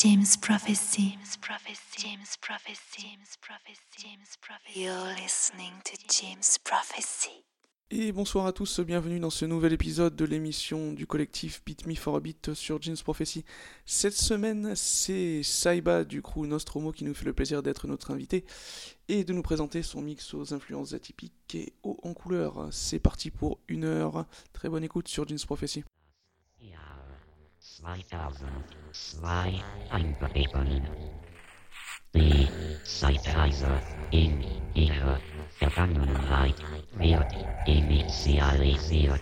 James Prophecy. James Prophecy. James Prophecy. James Prophecy. James Prophecy. You're listening to James Prophecy. Et bonsoir à tous, bienvenue dans ce nouvel épisode de l'émission du collectif Beat Me for a Beat sur James Prophecy. Cette semaine, c'est Saiba du crew Nostromo qui nous fait le plaisir d'être notre invité et de nous présenter son mix aux influences atypiques et haut en couleur. C'est parti pour une heure. Très bonne écoute sur James Prophecy. 2002 einberufen. Die Zeitreise in ihre Vergangenheit wird initialisiert.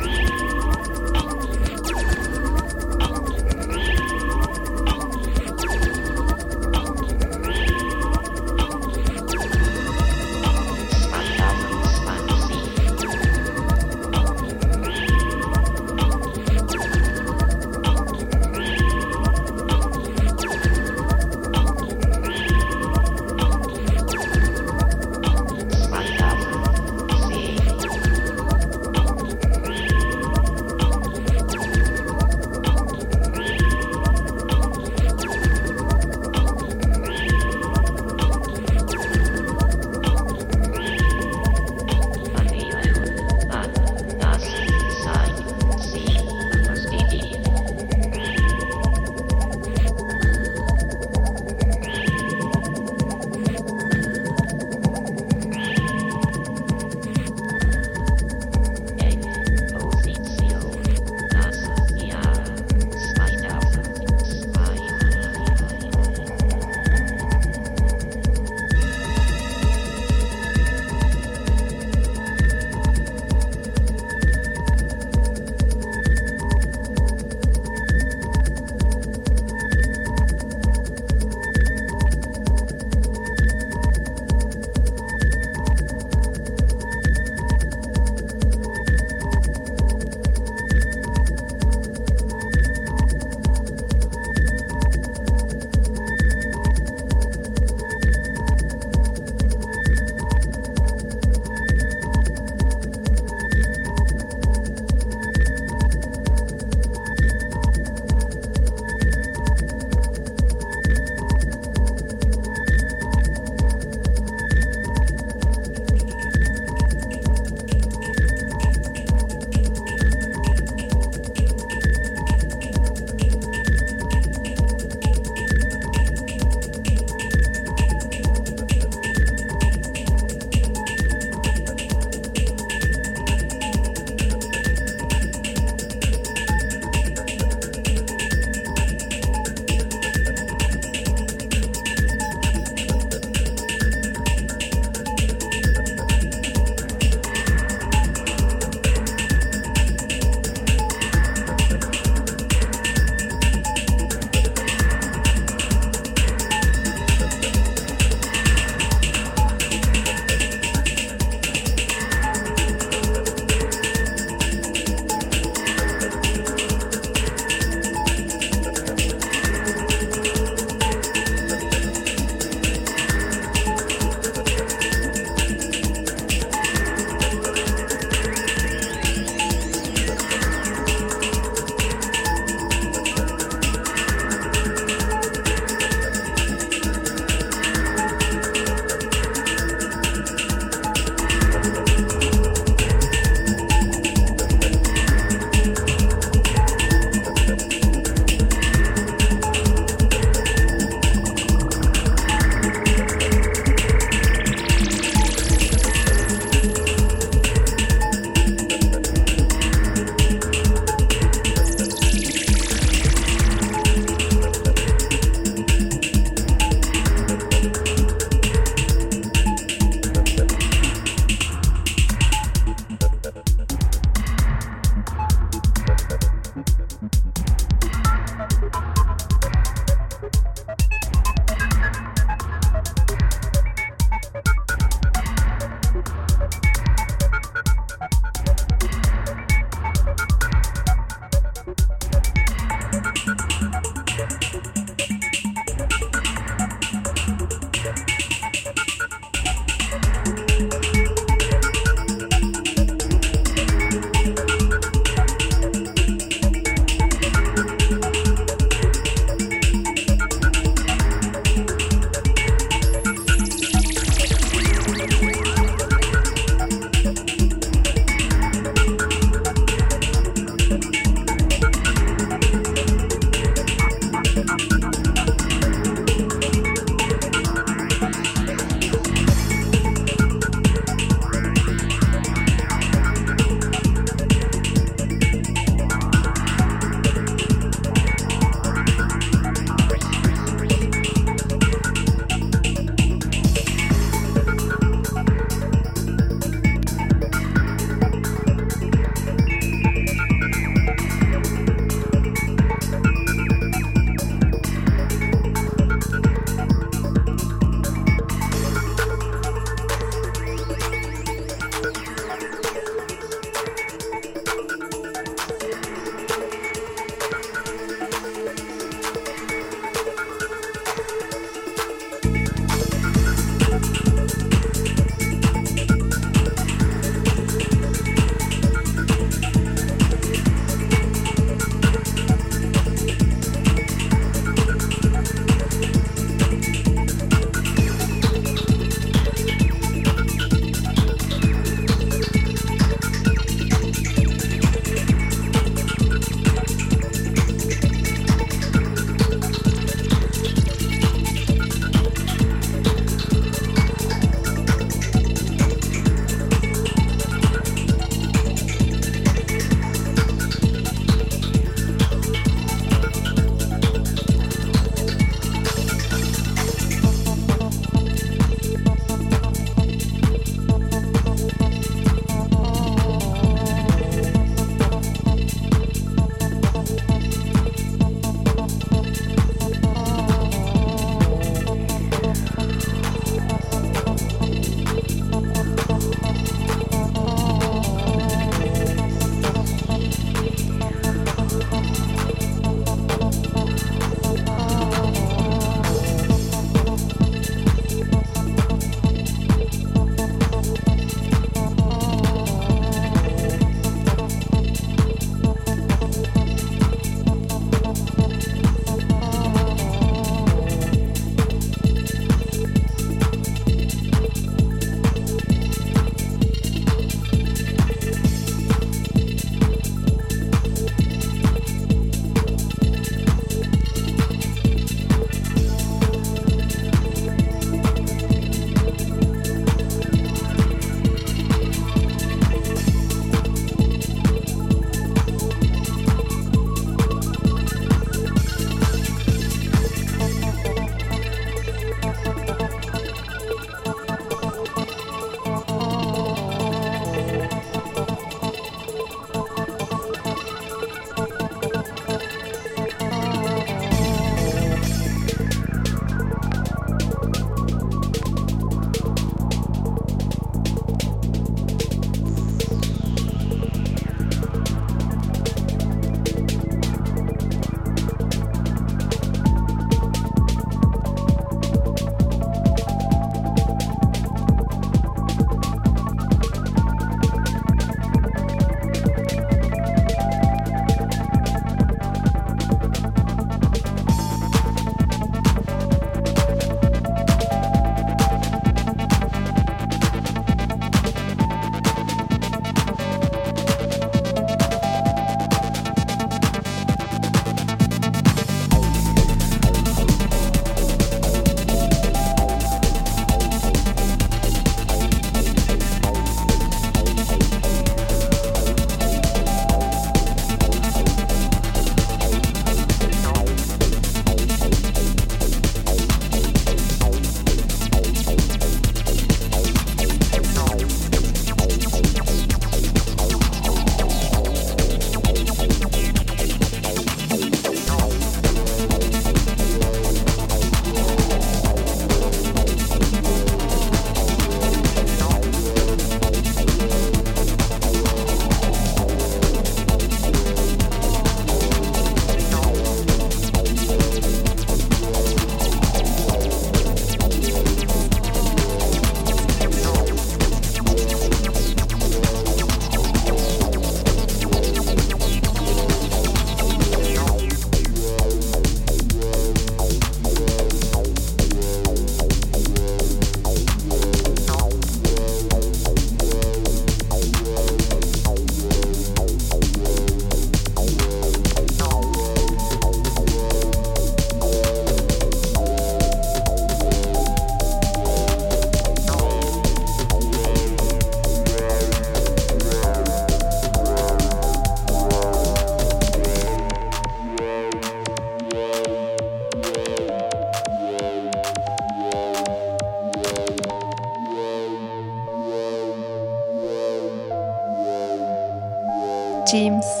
James.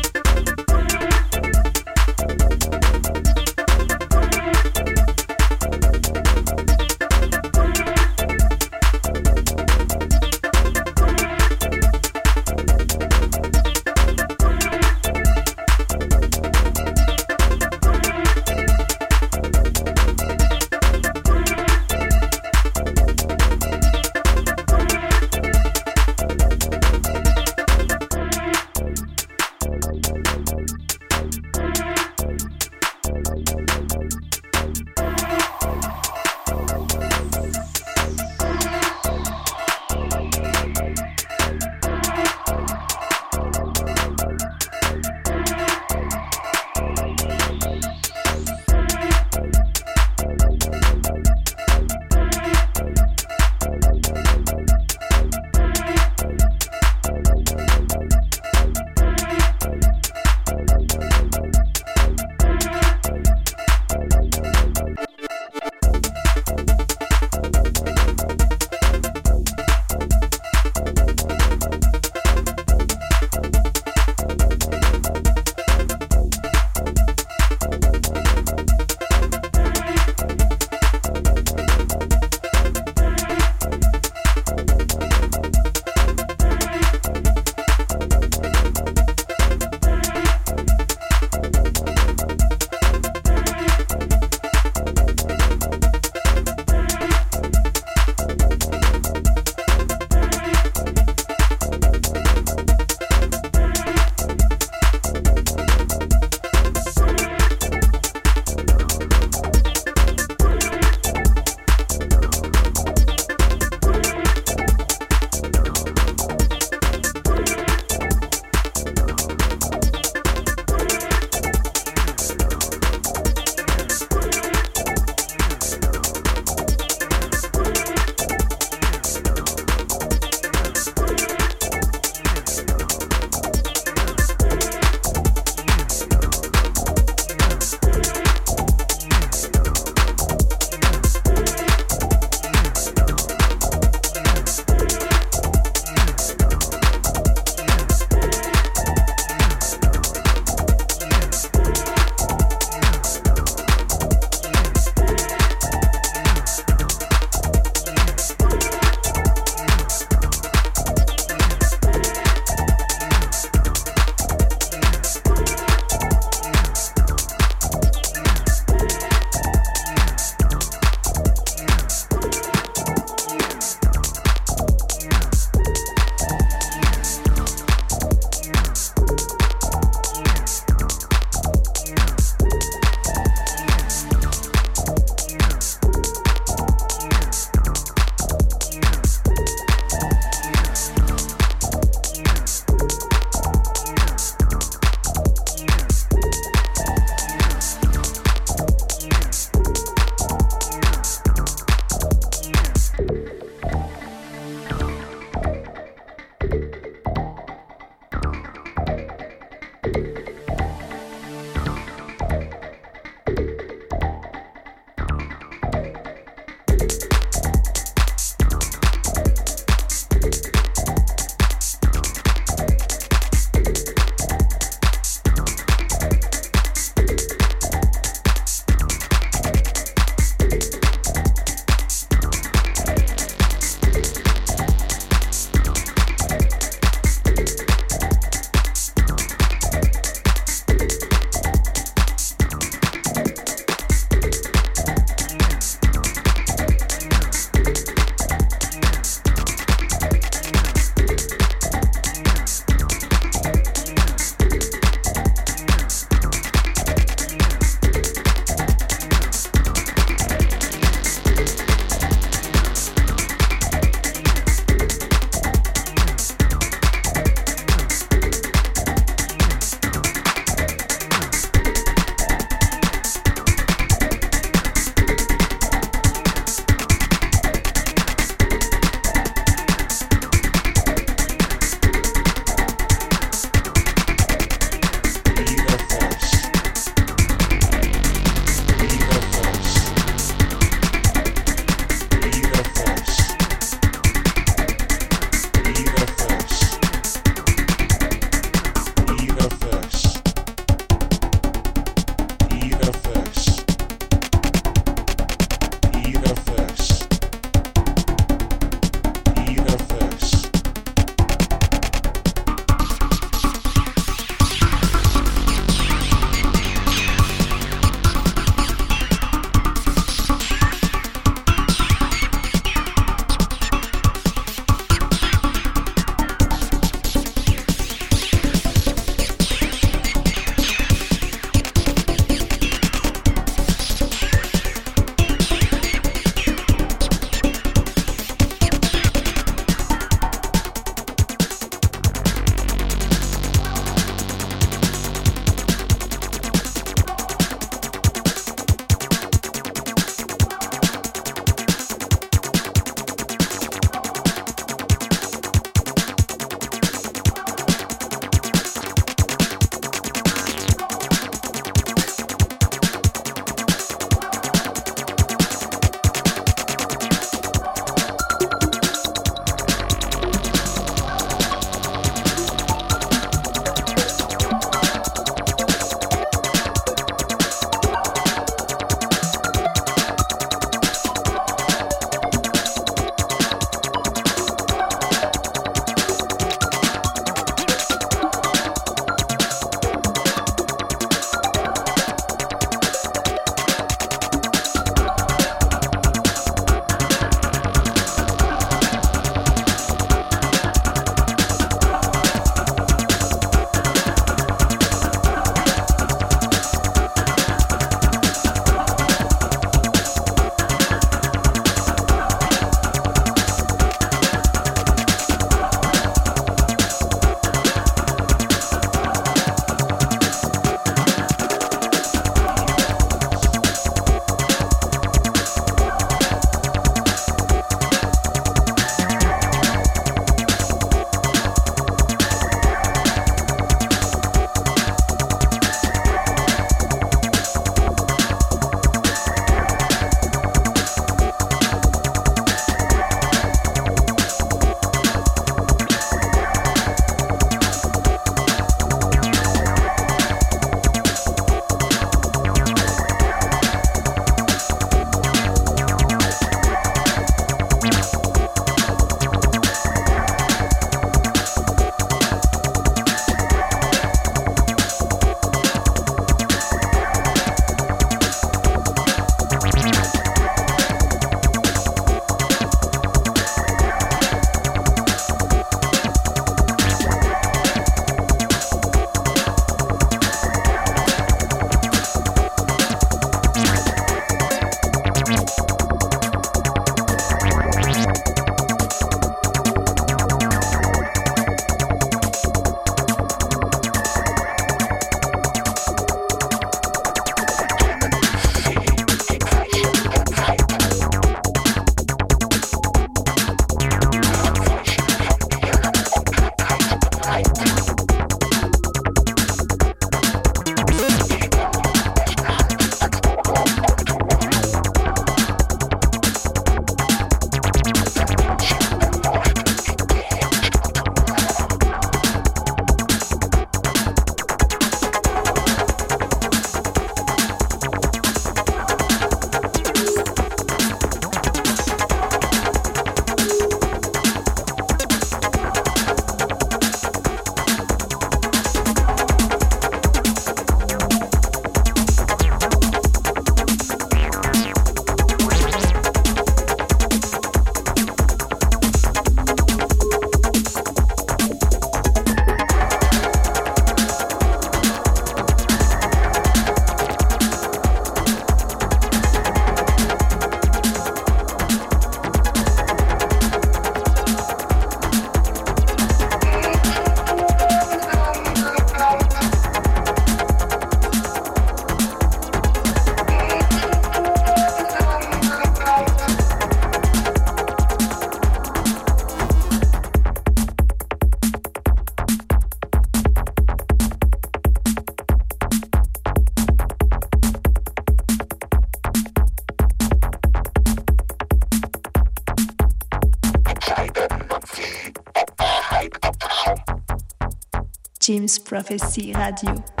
Prophecy Radio.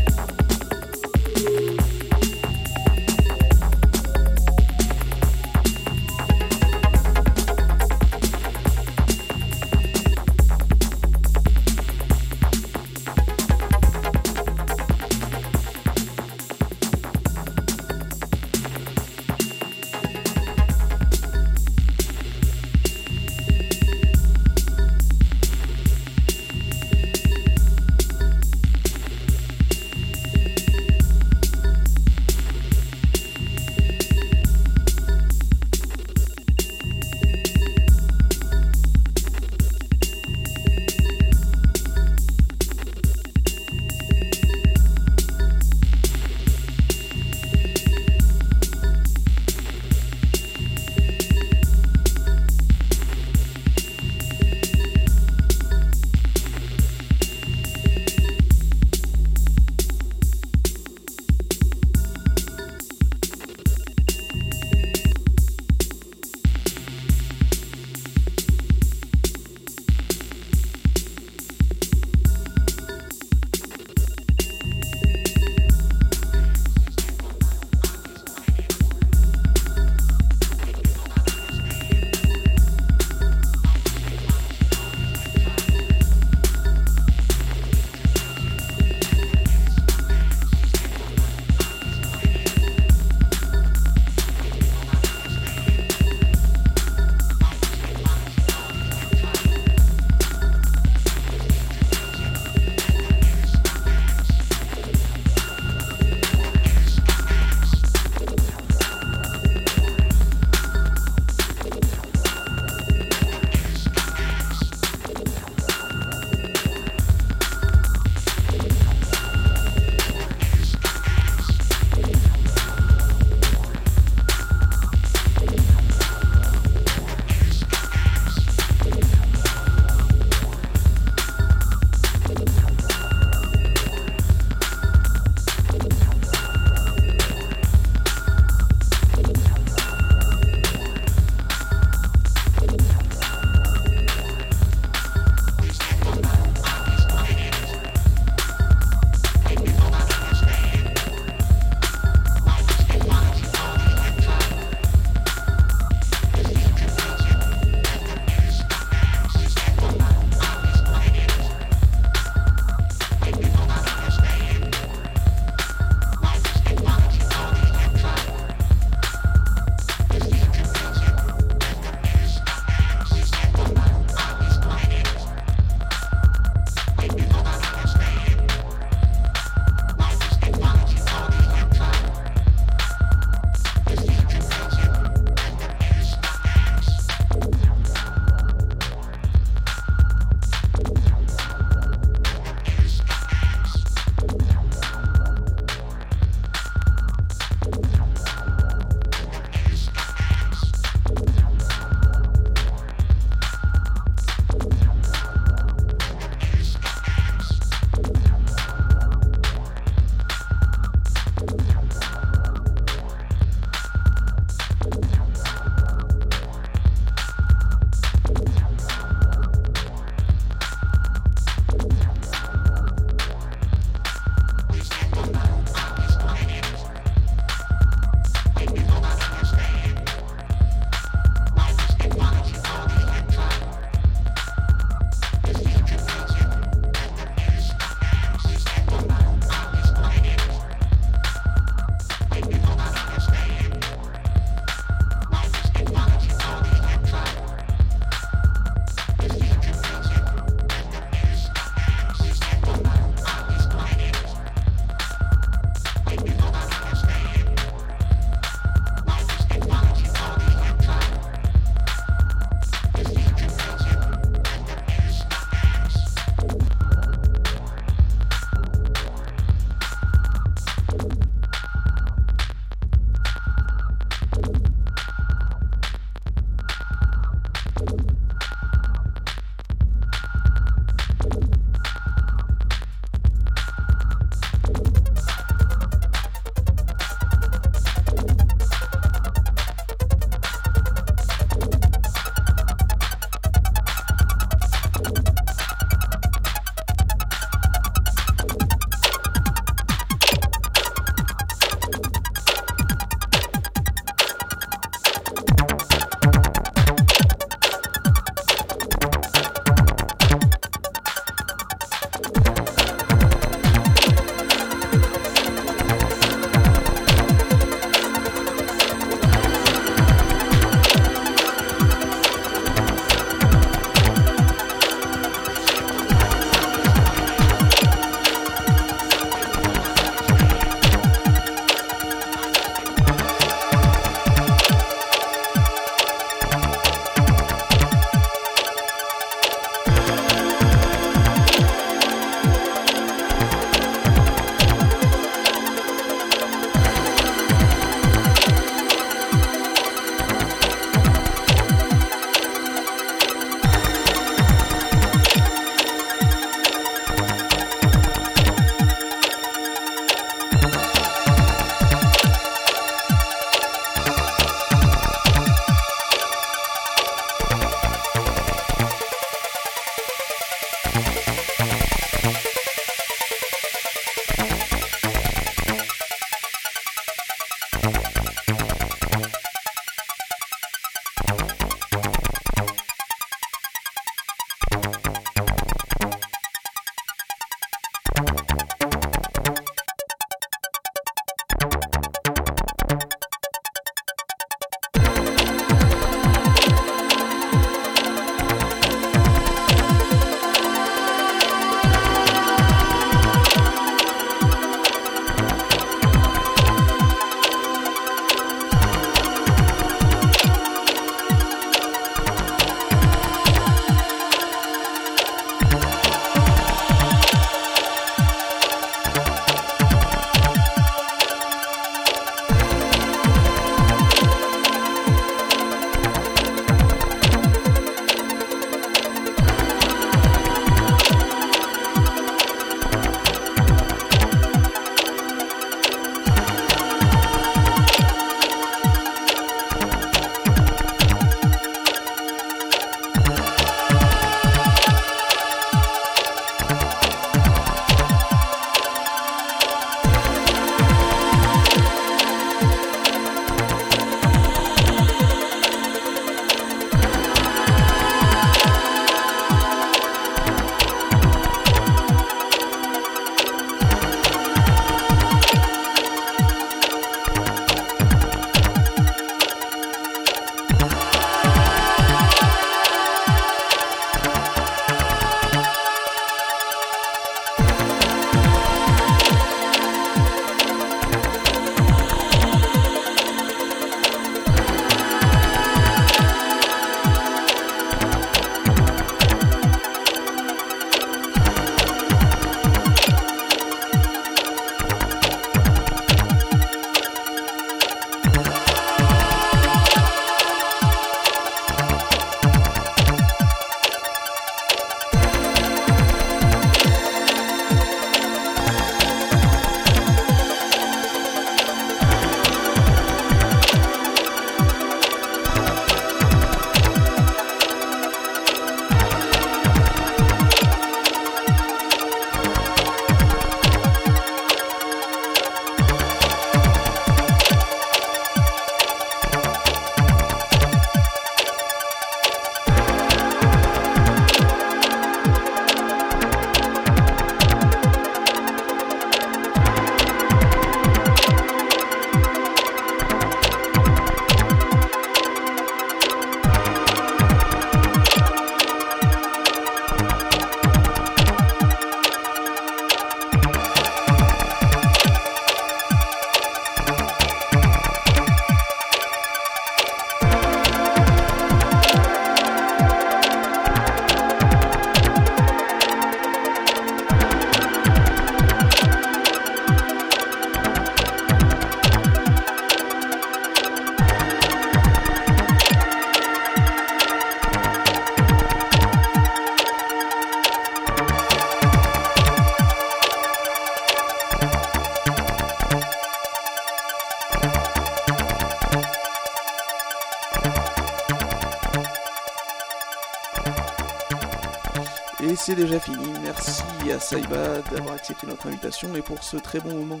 Saïba d'avoir accepté notre invitation et pour ce très bon moment.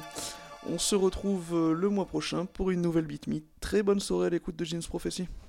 On se retrouve euh, le mois prochain pour une nouvelle Beat. Très bonne soirée à l'écoute de Jeans Prophecy.